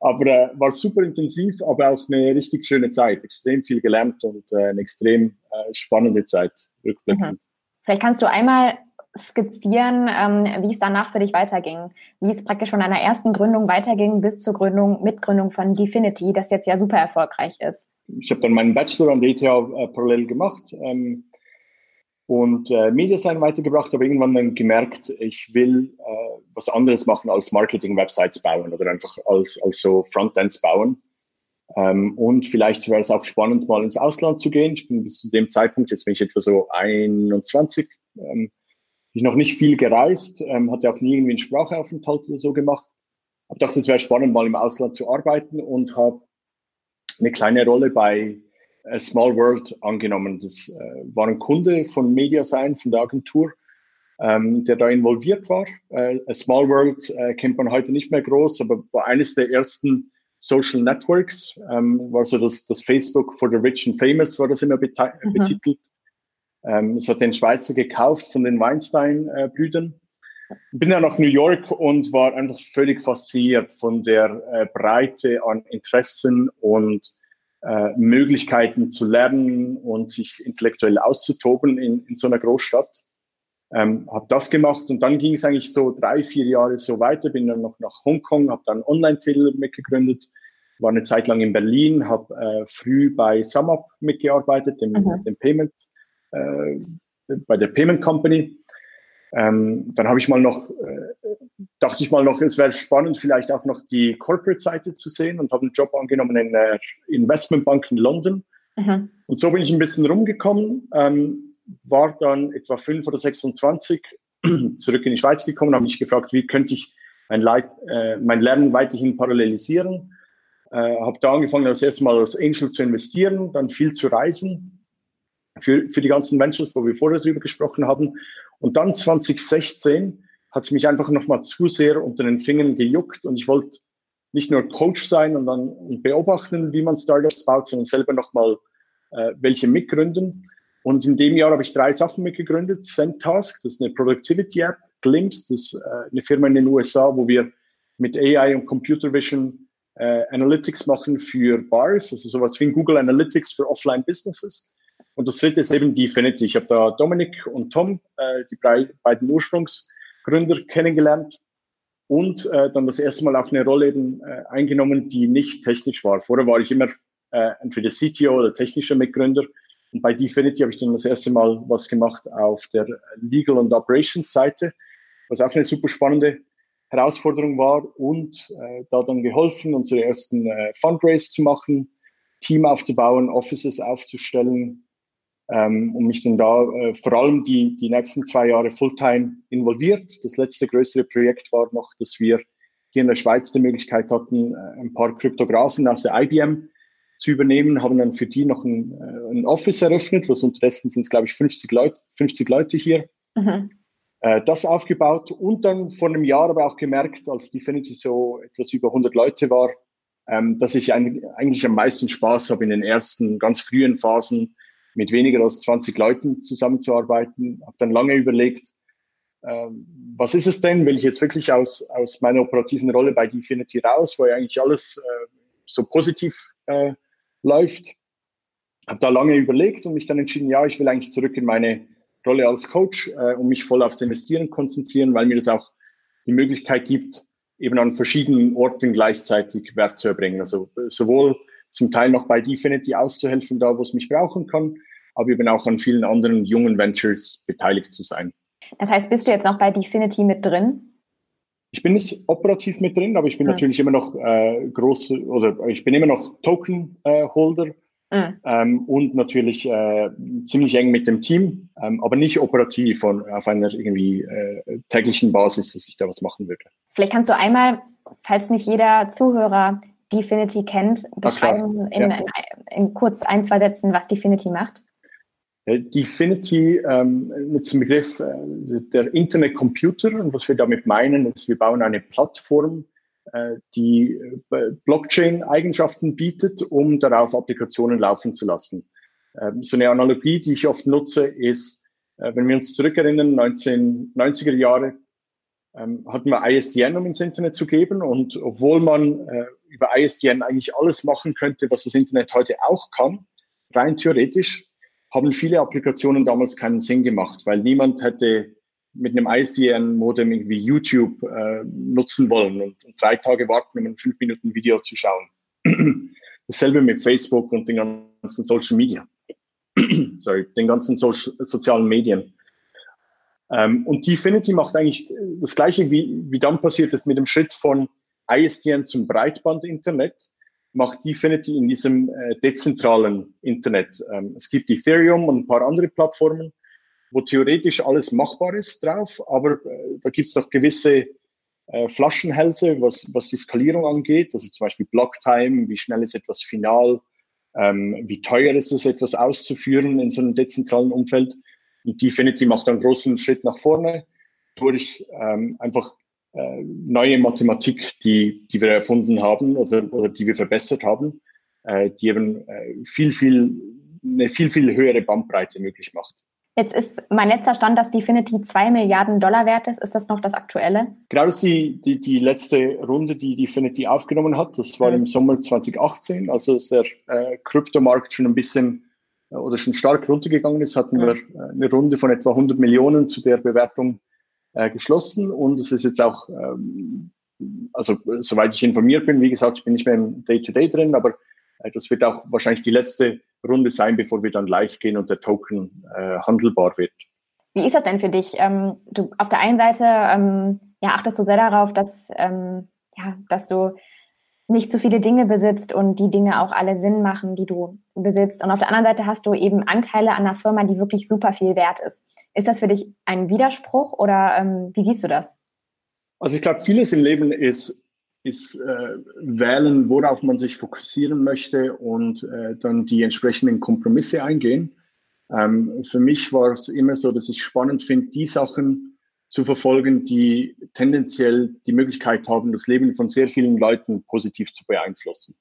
aber äh, war super intensiv, aber auch eine richtig schöne Zeit. Extrem viel gelernt und äh, eine extrem äh, spannende Zeit, rückblickend. Mhm. Vielleicht kannst du einmal skizzieren, ähm, wie es danach für dich weiterging. Wie es praktisch von deiner ersten Gründung weiterging bis zur Gründung, Mitgründung von Definity, das jetzt ja super erfolgreich ist. Ich habe dann meinen Bachelor an der ETH äh, parallel gemacht. Ähm, und äh, Mediasign weitergebracht, aber irgendwann dann gemerkt, ich will äh, was anderes machen als Marketing-Websites bauen oder einfach als, als so Frontends bauen. Ähm, und vielleicht wäre es auch spannend, mal ins Ausland zu gehen. Ich bin bis zu dem Zeitpunkt, jetzt bin ich etwa so 21, ähm, ich noch nicht viel gereist, ähm, hatte auch nie irgendwie einen Sprachaufenthalt oder so gemacht. Hab gedacht, es wäre spannend, mal im Ausland zu arbeiten und habe eine kleine Rolle bei A Small World angenommen. Das äh, war ein Kunde von Mediasign, von der Agentur, ähm, der da involviert war. Äh, A Small World äh, kennt man heute nicht mehr groß, aber war eines der ersten Social Networks, ähm, war so das, das Facebook for the Rich and Famous, war das immer mhm. betitelt. Ähm, es hat den Schweizer gekauft von den Weinstein-Brüdern. Bin dann nach New York und war einfach völlig fasziniert von der äh, Breite an Interessen und äh, Möglichkeiten zu lernen und sich intellektuell auszutoben in, in so einer Großstadt. Ähm, habe das gemacht und dann ging es eigentlich so drei, vier Jahre so weiter. Bin dann noch nach Hongkong, habe dann Online-Titel mitgegründet, war eine Zeit lang in Berlin, habe äh, früh bei SumUp mitgearbeitet, dem, mhm. dem Payment, äh, bei der Payment Company. Ähm, dann habe ich mal noch, äh, dachte ich mal noch, es wäre spannend, vielleicht auch noch die Corporate-Seite zu sehen und habe einen Job angenommen in der Investmentbank in London. Mhm. Und so bin ich ein bisschen rumgekommen, ähm, war dann etwa fünf oder 26 zurück in die Schweiz gekommen, habe mich gefragt, wie könnte ich mein, Leit, äh, mein Lernen weiterhin parallelisieren. Äh, habe da angefangen, das erste Mal als Angel zu investieren, dann viel zu reisen für, für die ganzen Ventures, wo wir vorher drüber gesprochen haben und dann 2016 hat es mich einfach nochmal zu sehr unter den Fingern gejuckt und ich wollte nicht nur Coach sein und dann beobachten, wie man Startups baut, sondern selber nochmal äh, welche mitgründen. Und in dem Jahr habe ich drei Sachen mitgegründet. Zentask, das ist eine Productivity App. Glimpse, das ist äh, eine Firma in den USA, wo wir mit AI und Computer Vision äh, Analytics machen für Bars, also sowas wie Google Analytics für Offline Businesses. Und das dritte ist eben Definity. Ich habe da Dominik und Tom, äh, die beiden Ursprungsgründer, kennengelernt und äh, dann das erste Mal auch eine Rolle eben, äh, eingenommen, die nicht technisch war. Vorher war ich immer äh, entweder CTO oder technischer Mitgründer. Und bei Definity habe ich dann das erste Mal was gemacht auf der Legal und Operations Seite, was auch eine super spannende Herausforderung war und äh, da dann geholfen, unsere ersten äh, Fundraise zu machen, Team aufzubauen, Offices aufzustellen, ähm, und mich dann da äh, vor allem die, die nächsten zwei Jahre Fulltime involviert. Das letzte größere Projekt war noch, dass wir hier in der Schweiz die Möglichkeit hatten, äh, ein paar Kryptografen aus der IBM zu übernehmen, haben dann für die noch ein, äh, ein Office eröffnet, was unterdessen sind es, glaube ich, 50 Leute, 50 Leute hier. Mhm. Äh, das aufgebaut und dann vor einem Jahr aber auch gemerkt, als Definity so etwas über 100 Leute war, ähm, dass ich eigentlich am meisten Spaß habe in den ersten ganz frühen Phasen mit weniger als 20 Leuten zusammenzuarbeiten. Habe dann lange überlegt, äh, was ist es denn? Will ich jetzt wirklich aus, aus meiner operativen Rolle bei Definity raus, wo ja eigentlich alles äh, so positiv äh, läuft? Habe da lange überlegt und mich dann entschieden, ja, ich will eigentlich zurück in meine Rolle als Coach äh, und mich voll aufs Investieren konzentrieren, weil mir das auch die Möglichkeit gibt, eben an verschiedenen Orten gleichzeitig Wert zu erbringen. Also sowohl zum Teil noch bei Definity auszuhelfen, da wo es mich brauchen kann, aber eben auch an vielen anderen jungen Ventures beteiligt zu sein. Das heißt, bist du jetzt noch bei Definity mit drin? Ich bin nicht operativ mit drin, aber ich bin mhm. natürlich immer noch äh, große oder ich bin immer noch Token-Holder äh, mhm. ähm, und natürlich äh, ziemlich eng mit dem Team, ähm, aber nicht operativ von, auf einer irgendwie äh, täglichen Basis, dass ich da was machen würde. Vielleicht kannst du einmal, falls nicht jeder Zuhörer Definity kennt, beschreiben in, ja. in, in, kurz ein, zwei Sätzen, was Definity macht? Definity ähm, mit dem Begriff äh, der Internet Computer und was wir damit meinen, ist, wir bauen eine Plattform, äh, die äh, Blockchain-Eigenschaften bietet, um darauf Applikationen laufen zu lassen. Ähm, so eine Analogie, die ich oft nutze, ist, äh, wenn wir uns zurückerinnern, 1990er Jahre ähm, hatten wir ISDN, um ins Internet zu geben. Und obwohl man äh, über ISDN eigentlich alles machen könnte, was das Internet heute auch kann, rein theoretisch, haben viele Applikationen damals keinen Sinn gemacht, weil niemand hätte mit einem ISDN-Modem irgendwie YouTube äh, nutzen wollen und, und, drei Tage warten, um ein fünf Minuten Video zu schauen. Dasselbe mit Facebook und den ganzen Social Media. Sorry, den ganzen so sozialen Medien. Ähm, und Definity macht eigentlich das Gleiche, wie, wie dann passiert ist mit dem Schritt von ISDN zum Breitband-Internet, macht Definity in diesem äh, dezentralen Internet. Ähm, es gibt Ethereum und ein paar andere Plattformen, wo theoretisch alles machbar ist drauf, aber äh, da gibt es noch gewisse äh, Flaschenhälse, was, was die Skalierung angeht, also zum Beispiel Blocktime, wie schnell ist etwas final, ähm, wie teuer ist es, etwas auszuführen in so einem dezentralen Umfeld. Und Definity macht einen großen Schritt nach vorne durch ähm, einfach äh, neue Mathematik, die, die wir erfunden haben oder, oder die wir verbessert haben, äh, die eben äh, viel, viel, eine viel, viel höhere Bandbreite möglich macht. Jetzt ist mein letzter Stand, dass Definity 2 Milliarden Dollar wert ist. Ist das noch das aktuelle? Genau, das ist die, die, die letzte Runde, die Definity aufgenommen hat. Das war mhm. im Sommer 2018. Also ist der äh, Kryptomarkt schon ein bisschen oder schon stark runtergegangen ist, hatten wir äh, eine Runde von etwa 100 Millionen zu der Bewertung äh, geschlossen und es ist jetzt auch, ähm, also soweit ich informiert bin, wie gesagt, ich bin nicht mehr im Day-to-Day -Day drin, aber äh, das wird auch wahrscheinlich die letzte Runde sein, bevor wir dann live gehen und der Token äh, handelbar wird. Wie ist das denn für dich? Ähm, du auf der einen Seite ähm, ja, achtest du sehr darauf, dass, ähm, ja, dass du nicht zu viele Dinge besitzt und die Dinge auch alle Sinn machen, die du besitzt. Und auf der anderen Seite hast du eben Anteile an einer Firma, die wirklich super viel wert ist. Ist das für dich ein Widerspruch oder ähm, wie siehst du das? Also ich glaube, vieles im Leben ist, ist äh, wählen, worauf man sich fokussieren möchte und äh, dann die entsprechenden Kompromisse eingehen. Ähm, für mich war es immer so, dass ich spannend finde, die Sachen, zu verfolgen, die tendenziell die Möglichkeit haben, das Leben von sehr vielen Leuten positiv zu beeinflussen.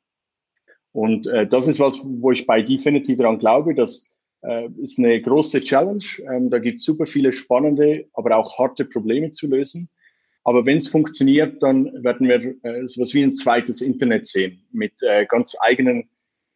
Und äh, das ist was, wo ich bei Definity daran glaube, das äh, ist eine große Challenge. Ähm, da gibt es super viele spannende, aber auch harte Probleme zu lösen. Aber wenn es funktioniert, dann werden wir äh, sowas wie ein zweites Internet sehen mit äh, ganz eigenen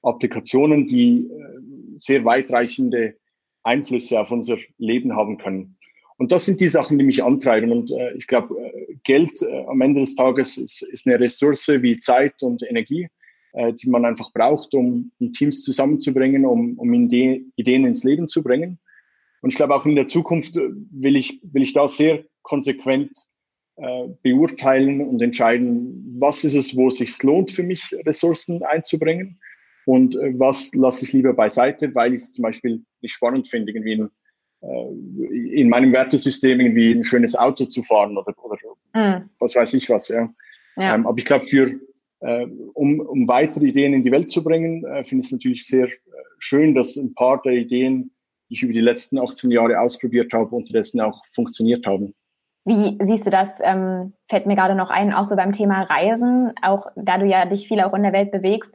Applikationen, die äh, sehr weitreichende Einflüsse auf unser Leben haben können. Und das sind die Sachen, die mich antreiben. Und äh, ich glaube, äh, Geld äh, am Ende des Tages ist, ist, eine Ressource wie Zeit und Energie. äh, die man einfach braucht, um, um Teams zusammenzubringen, um, um Ideen ins Leben zu bringen. Und ich glaube, auch in der Zukunft will ich, will ich da sehr konsequent äh, beurteilen und entscheiden, was ist es, wo es sich lohnt für mich, Ressourcen einzubringen und äh, was lasse ich lieber beiseite, weil ich es zum Beispiel nicht spannend finde, irgendwie in, äh, in meinem Wertesystem irgendwie ein schönes Auto zu fahren oder, oder mhm. was weiß ich was. Ja. ja. Ähm, aber ich glaube, für äh, um, um weitere Ideen in die Welt zu bringen, äh, finde ich es natürlich sehr äh, schön, dass ein paar der Ideen, die ich über die letzten 18 Jahre ausprobiert habe, unterdessen auch funktioniert haben. Wie siehst du das? Ähm, fällt mir gerade noch ein, auch so beim Thema Reisen, auch da du ja dich viel auch in der Welt bewegst.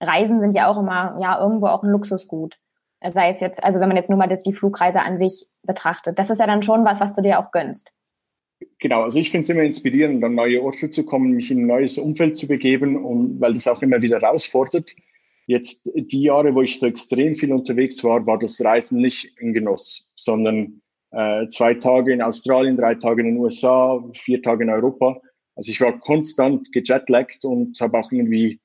Reisen sind ja auch immer ja irgendwo auch ein Luxusgut. Sei es jetzt, also wenn man jetzt nur mal die Flugreise an sich betrachtet, das ist ja dann schon was, was du dir auch gönnst. Genau, also ich finde es immer inspirierend, an neue Orte zu kommen, mich in ein neues Umfeld zu begeben, und, weil das auch immer wieder herausfordert. Jetzt die Jahre, wo ich so extrem viel unterwegs war, war das Reisen nicht ein Genuss, sondern äh, zwei Tage in Australien, drei Tage in den USA, vier Tage in Europa. Also ich war konstant gejetlaggt und habe auch irgendwie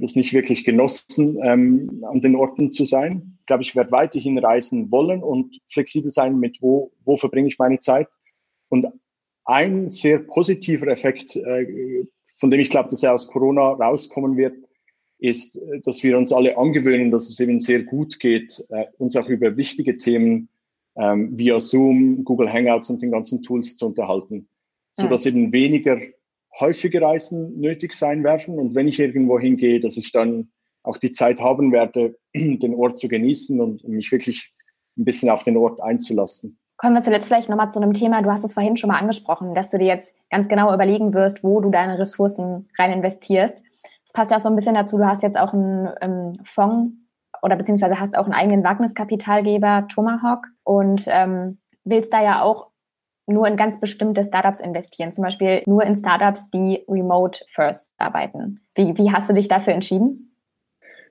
das nicht wirklich genossen, ähm, an den Orten zu sein. Ich glaube, ich werde weiterhin reisen wollen und flexibel sein mit, wo, wo verbringe ich meine Zeit. Und ein sehr positiver Effekt, äh, von dem ich glaube, dass er aus Corona rauskommen wird, ist, äh, dass wir uns alle angewöhnen, dass es eben sehr gut geht, äh, uns auch über wichtige Themen ähm, via Zoom, Google Hangouts und den ganzen Tools zu unterhalten, so dass eben weniger häufige Reisen nötig sein werden und wenn ich irgendwo hingehe, dass ich dann auch die Zeit haben werde, den Ort zu genießen und mich wirklich ein bisschen auf den Ort einzulassen. Kommen wir zuletzt vielleicht nochmal zu einem Thema, du hast es vorhin schon mal angesprochen, dass du dir jetzt ganz genau überlegen wirst, wo du deine Ressourcen rein investierst. Das passt ja auch so ein bisschen dazu, du hast jetzt auch einen ähm, Fonds oder beziehungsweise hast auch einen eigenen Wagniskapitalgeber, Tomahawk, und ähm, willst da ja auch nur in ganz bestimmte Startups investieren, zum Beispiel nur in Startups, die remote first arbeiten. Wie, wie hast du dich dafür entschieden?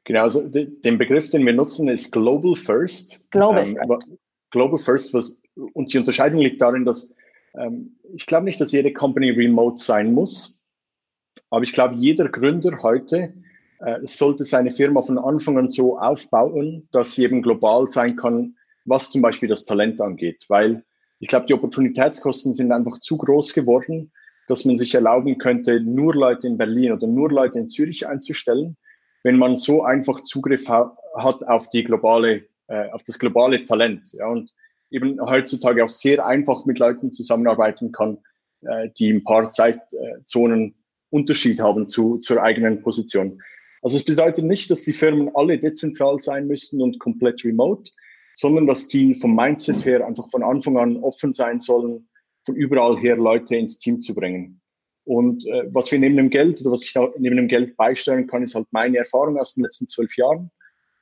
Genau, also den Begriff, den wir nutzen, ist Global First. Global ähm, First. Global First, was, und die Unterscheidung liegt darin, dass ähm, ich glaube nicht, dass jede Company remote sein muss, aber ich glaube, jeder Gründer heute äh, sollte seine Firma von Anfang an so aufbauen, dass sie eben global sein kann, was zum Beispiel das Talent angeht, weil ich glaube, die Opportunitätskosten sind einfach zu groß geworden, dass man sich erlauben könnte, nur Leute in Berlin oder nur Leute in Zürich einzustellen, wenn man so einfach Zugriff ha hat auf die globale, äh, auf das globale Talent. Ja, und eben heutzutage auch sehr einfach mit Leuten zusammenarbeiten kann, äh, die ein paar Zeitzonen Unterschied haben zu, zur eigenen Position. Also es bedeutet nicht, dass die Firmen alle dezentral sein müssen und komplett remote, sondern dass die vom Mindset her einfach von Anfang an offen sein sollen, von überall her Leute ins Team zu bringen. Und äh, was wir neben dem Geld oder was ich neben dem Geld beisteuern kann, ist halt meine Erfahrung aus den letzten zwölf Jahren,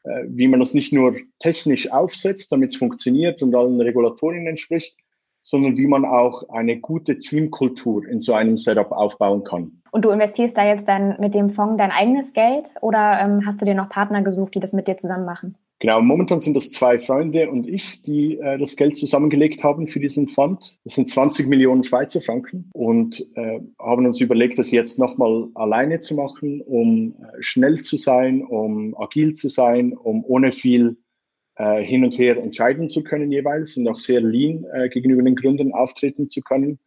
äh, wie man das nicht nur technisch aufsetzt, damit es funktioniert und allen Regulatorien entspricht, sondern wie man auch eine gute Teamkultur in so einem Setup aufbauen kann. Und du investierst da jetzt dann mit dem Fonds dein eigenes Geld oder ähm, hast du dir noch Partner gesucht, die das mit dir zusammen machen? Genau, momentan sind das zwei Freunde und ich, die äh, das Geld zusammengelegt haben für diesen Fund. Das sind 20 Millionen Schweizer Franken und äh, haben uns überlegt, das jetzt nochmal alleine zu machen, um äh, schnell zu sein, um agil zu sein, um ohne viel äh, hin und her entscheiden zu können jeweils und auch sehr lean äh, gegenüber den Gründern auftreten zu können.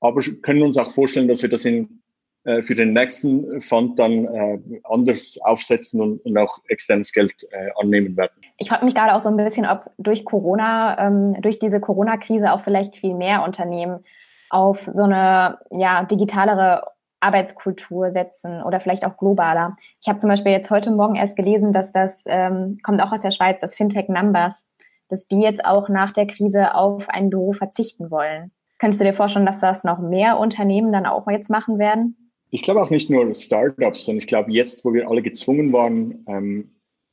Aber können uns auch vorstellen, dass wir das in äh, für den nächsten Fund dann äh, anders aufsetzen und, und auch externes Geld äh, annehmen werden. Ich frage mich gerade auch so ein bisschen, ob durch Corona, ähm, durch diese Corona-Krise auch vielleicht viel mehr Unternehmen auf so eine ja, digitalere Arbeitskultur setzen oder vielleicht auch globaler. Ich habe zum Beispiel jetzt heute Morgen erst gelesen, dass das ähm, kommt auch aus der Schweiz, das Fintech Numbers, dass die jetzt auch nach der Krise auf ein Büro verzichten wollen. Könntest du dir vorstellen, dass das noch mehr Unternehmen dann auch jetzt machen werden? Ich glaube auch nicht nur Startups, sondern ich glaube jetzt, wo wir alle gezwungen waren, ähm,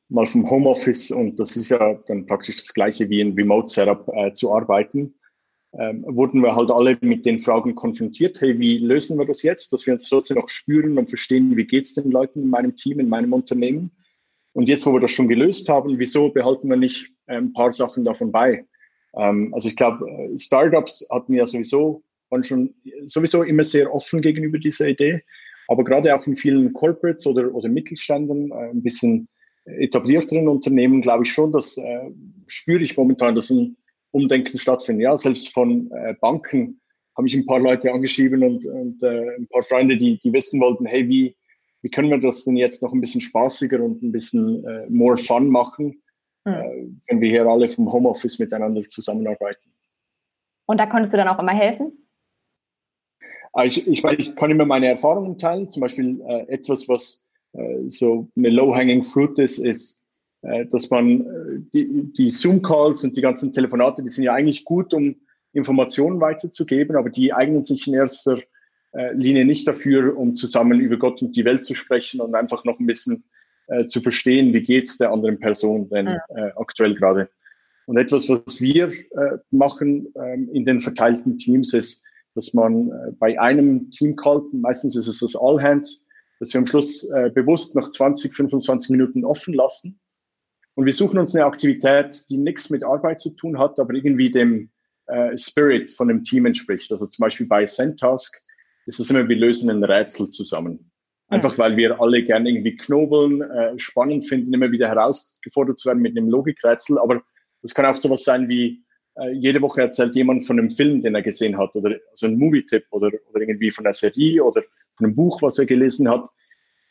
mal vom Homeoffice und das ist ja dann praktisch das gleiche wie ein Remote-Setup äh, zu arbeiten, ähm, wurden wir halt alle mit den Fragen konfrontiert, hey, wie lösen wir das jetzt, dass wir uns trotzdem noch spüren und verstehen, wie geht es den Leuten in meinem Team, in meinem Unternehmen. Und jetzt, wo wir das schon gelöst haben, wieso behalten wir nicht ein paar Sachen davon bei? Ähm, also ich glaube, äh, Startups hatten ja sowieso waren schon sowieso immer sehr offen gegenüber dieser Idee. Aber gerade auch in vielen Corporates oder, oder Mittelständen, äh, ein bisschen etablierteren Unternehmen, glaube ich schon, dass äh, spüre ich momentan, dass ein Umdenken stattfindet. Ja, selbst von äh, Banken habe ich ein paar Leute angeschrieben und, und äh, ein paar Freunde, die, die wissen wollten, hey, wie, wie können wir das denn jetzt noch ein bisschen spaßiger und ein bisschen äh, more fun machen, mhm. wenn wir hier alle vom Homeoffice miteinander zusammenarbeiten. Und da konntest du dann auch immer helfen? Ich, ich, ich kann immer meine Erfahrungen teilen. Zum Beispiel äh, etwas, was äh, so eine low-hanging fruit ist, ist, äh, dass man äh, die, die Zoom-Calls und die ganzen Telefonate, die sind ja eigentlich gut, um Informationen weiterzugeben, aber die eignen sich in erster äh, Linie nicht dafür, um zusammen über Gott und die Welt zu sprechen und einfach noch ein bisschen äh, zu verstehen, wie geht es der anderen Person denn äh, aktuell gerade. Und etwas, was wir machen ähm, in den verteilten Teams, ist, dass man äh, bei einem Team-Call, meistens ist es das All Hands, dass wir am Schluss äh, bewusst noch 20, 25 Minuten offen lassen. Und wir suchen uns eine Aktivität, die nichts mit Arbeit zu tun hat, aber irgendwie dem äh, Spirit von dem Team entspricht. Also zum Beispiel bei Sendtask ist es immer, wir lösen ein Rätsel zusammen. Einfach weil wir alle gerne irgendwie knobeln, äh, spannend finden, immer wieder herausgefordert zu werden mit einem Logikrätsel. Aber das kann auch sowas sein wie, äh, jede Woche erzählt jemand von einem Film, den er gesehen hat, oder also ein Movie-Tipp oder, oder irgendwie von einer Serie oder von einem Buch, was er gelesen hat.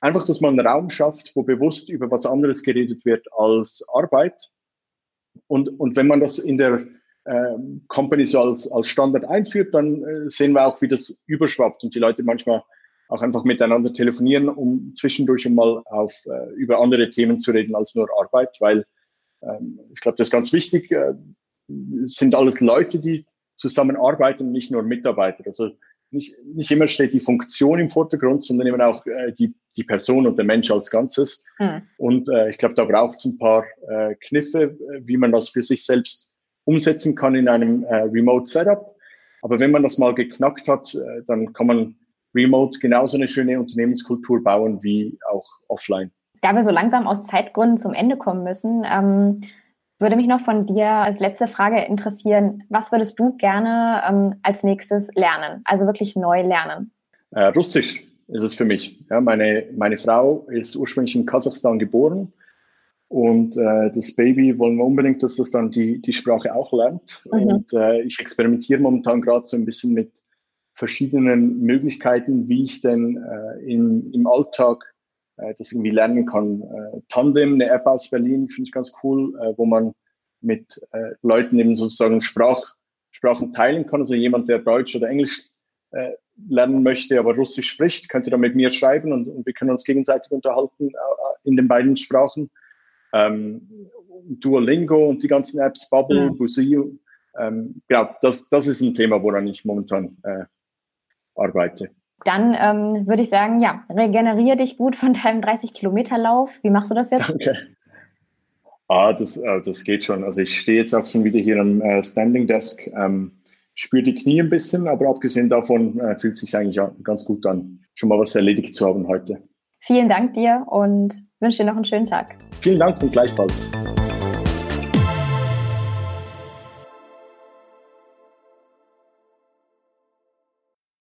Einfach, dass man einen Raum schafft, wo bewusst über was anderes geredet wird als Arbeit. Und, und wenn man das in der äh, Company so als, als Standard einführt, dann äh, sehen wir auch, wie das überschwappt und die Leute manchmal auch einfach miteinander telefonieren, um zwischendurch mal auf, äh, über andere Themen zu reden als nur Arbeit, weil ähm, ich glaube, das ist ganz wichtig. Äh, sind alles Leute, die zusammenarbeiten und nicht nur Mitarbeiter. Also nicht, nicht immer steht die Funktion im Vordergrund, sondern eben auch äh, die, die Person und der Mensch als Ganzes. Mhm. Und äh, ich glaube, da braucht es ein paar äh, Kniffe, äh, wie man das für sich selbst umsetzen kann in einem äh, Remote Setup. Aber wenn man das mal geknackt hat, äh, dann kann man remote genauso eine schöne Unternehmenskultur bauen wie auch offline. Da wir so langsam aus Zeitgründen zum Ende kommen müssen, ähm, würde mich noch von dir als letzte Frage interessieren, was würdest du gerne ähm, als nächstes lernen, also wirklich neu lernen? Äh, Russisch ist es für mich. Ja, meine, meine Frau ist ursprünglich in Kasachstan geboren und äh, das Baby wollen wir unbedingt, dass das dann die, die Sprache auch lernt. Mhm. Und äh, ich experimentiere momentan gerade so ein bisschen mit verschiedenen Möglichkeiten, wie ich denn äh, in, im Alltag äh, das irgendwie lernen kann. Äh, Tandem, eine App aus Berlin, finde ich ganz cool, äh, wo man mit äh, Leuten eben sozusagen Sprach, Sprachen teilen kann. Also jemand, der Deutsch oder Englisch äh, lernen möchte, aber Russisch spricht, könnte dann mit mir schreiben und, und wir können uns gegenseitig unterhalten äh, in den beiden Sprachen. Ähm, Duolingo und die ganzen Apps, Bubble, mhm. Busio. Ähm, ja, das, das ist ein Thema, woran ich momentan äh, arbeite. Dann ähm, würde ich sagen, ja, regeneriere dich gut von deinem 30-Kilometer-Lauf. Wie machst du das jetzt? Danke. Ah, das, äh, das geht schon. Also ich stehe jetzt auch schon wieder hier am äh, Standing Desk, ähm, spüre die Knie ein bisschen, aber abgesehen davon äh, fühlt es sich eigentlich ganz gut an, schon mal was erledigt zu haben heute. Vielen Dank dir und wünsche dir noch einen schönen Tag. Vielen Dank und gleichfalls.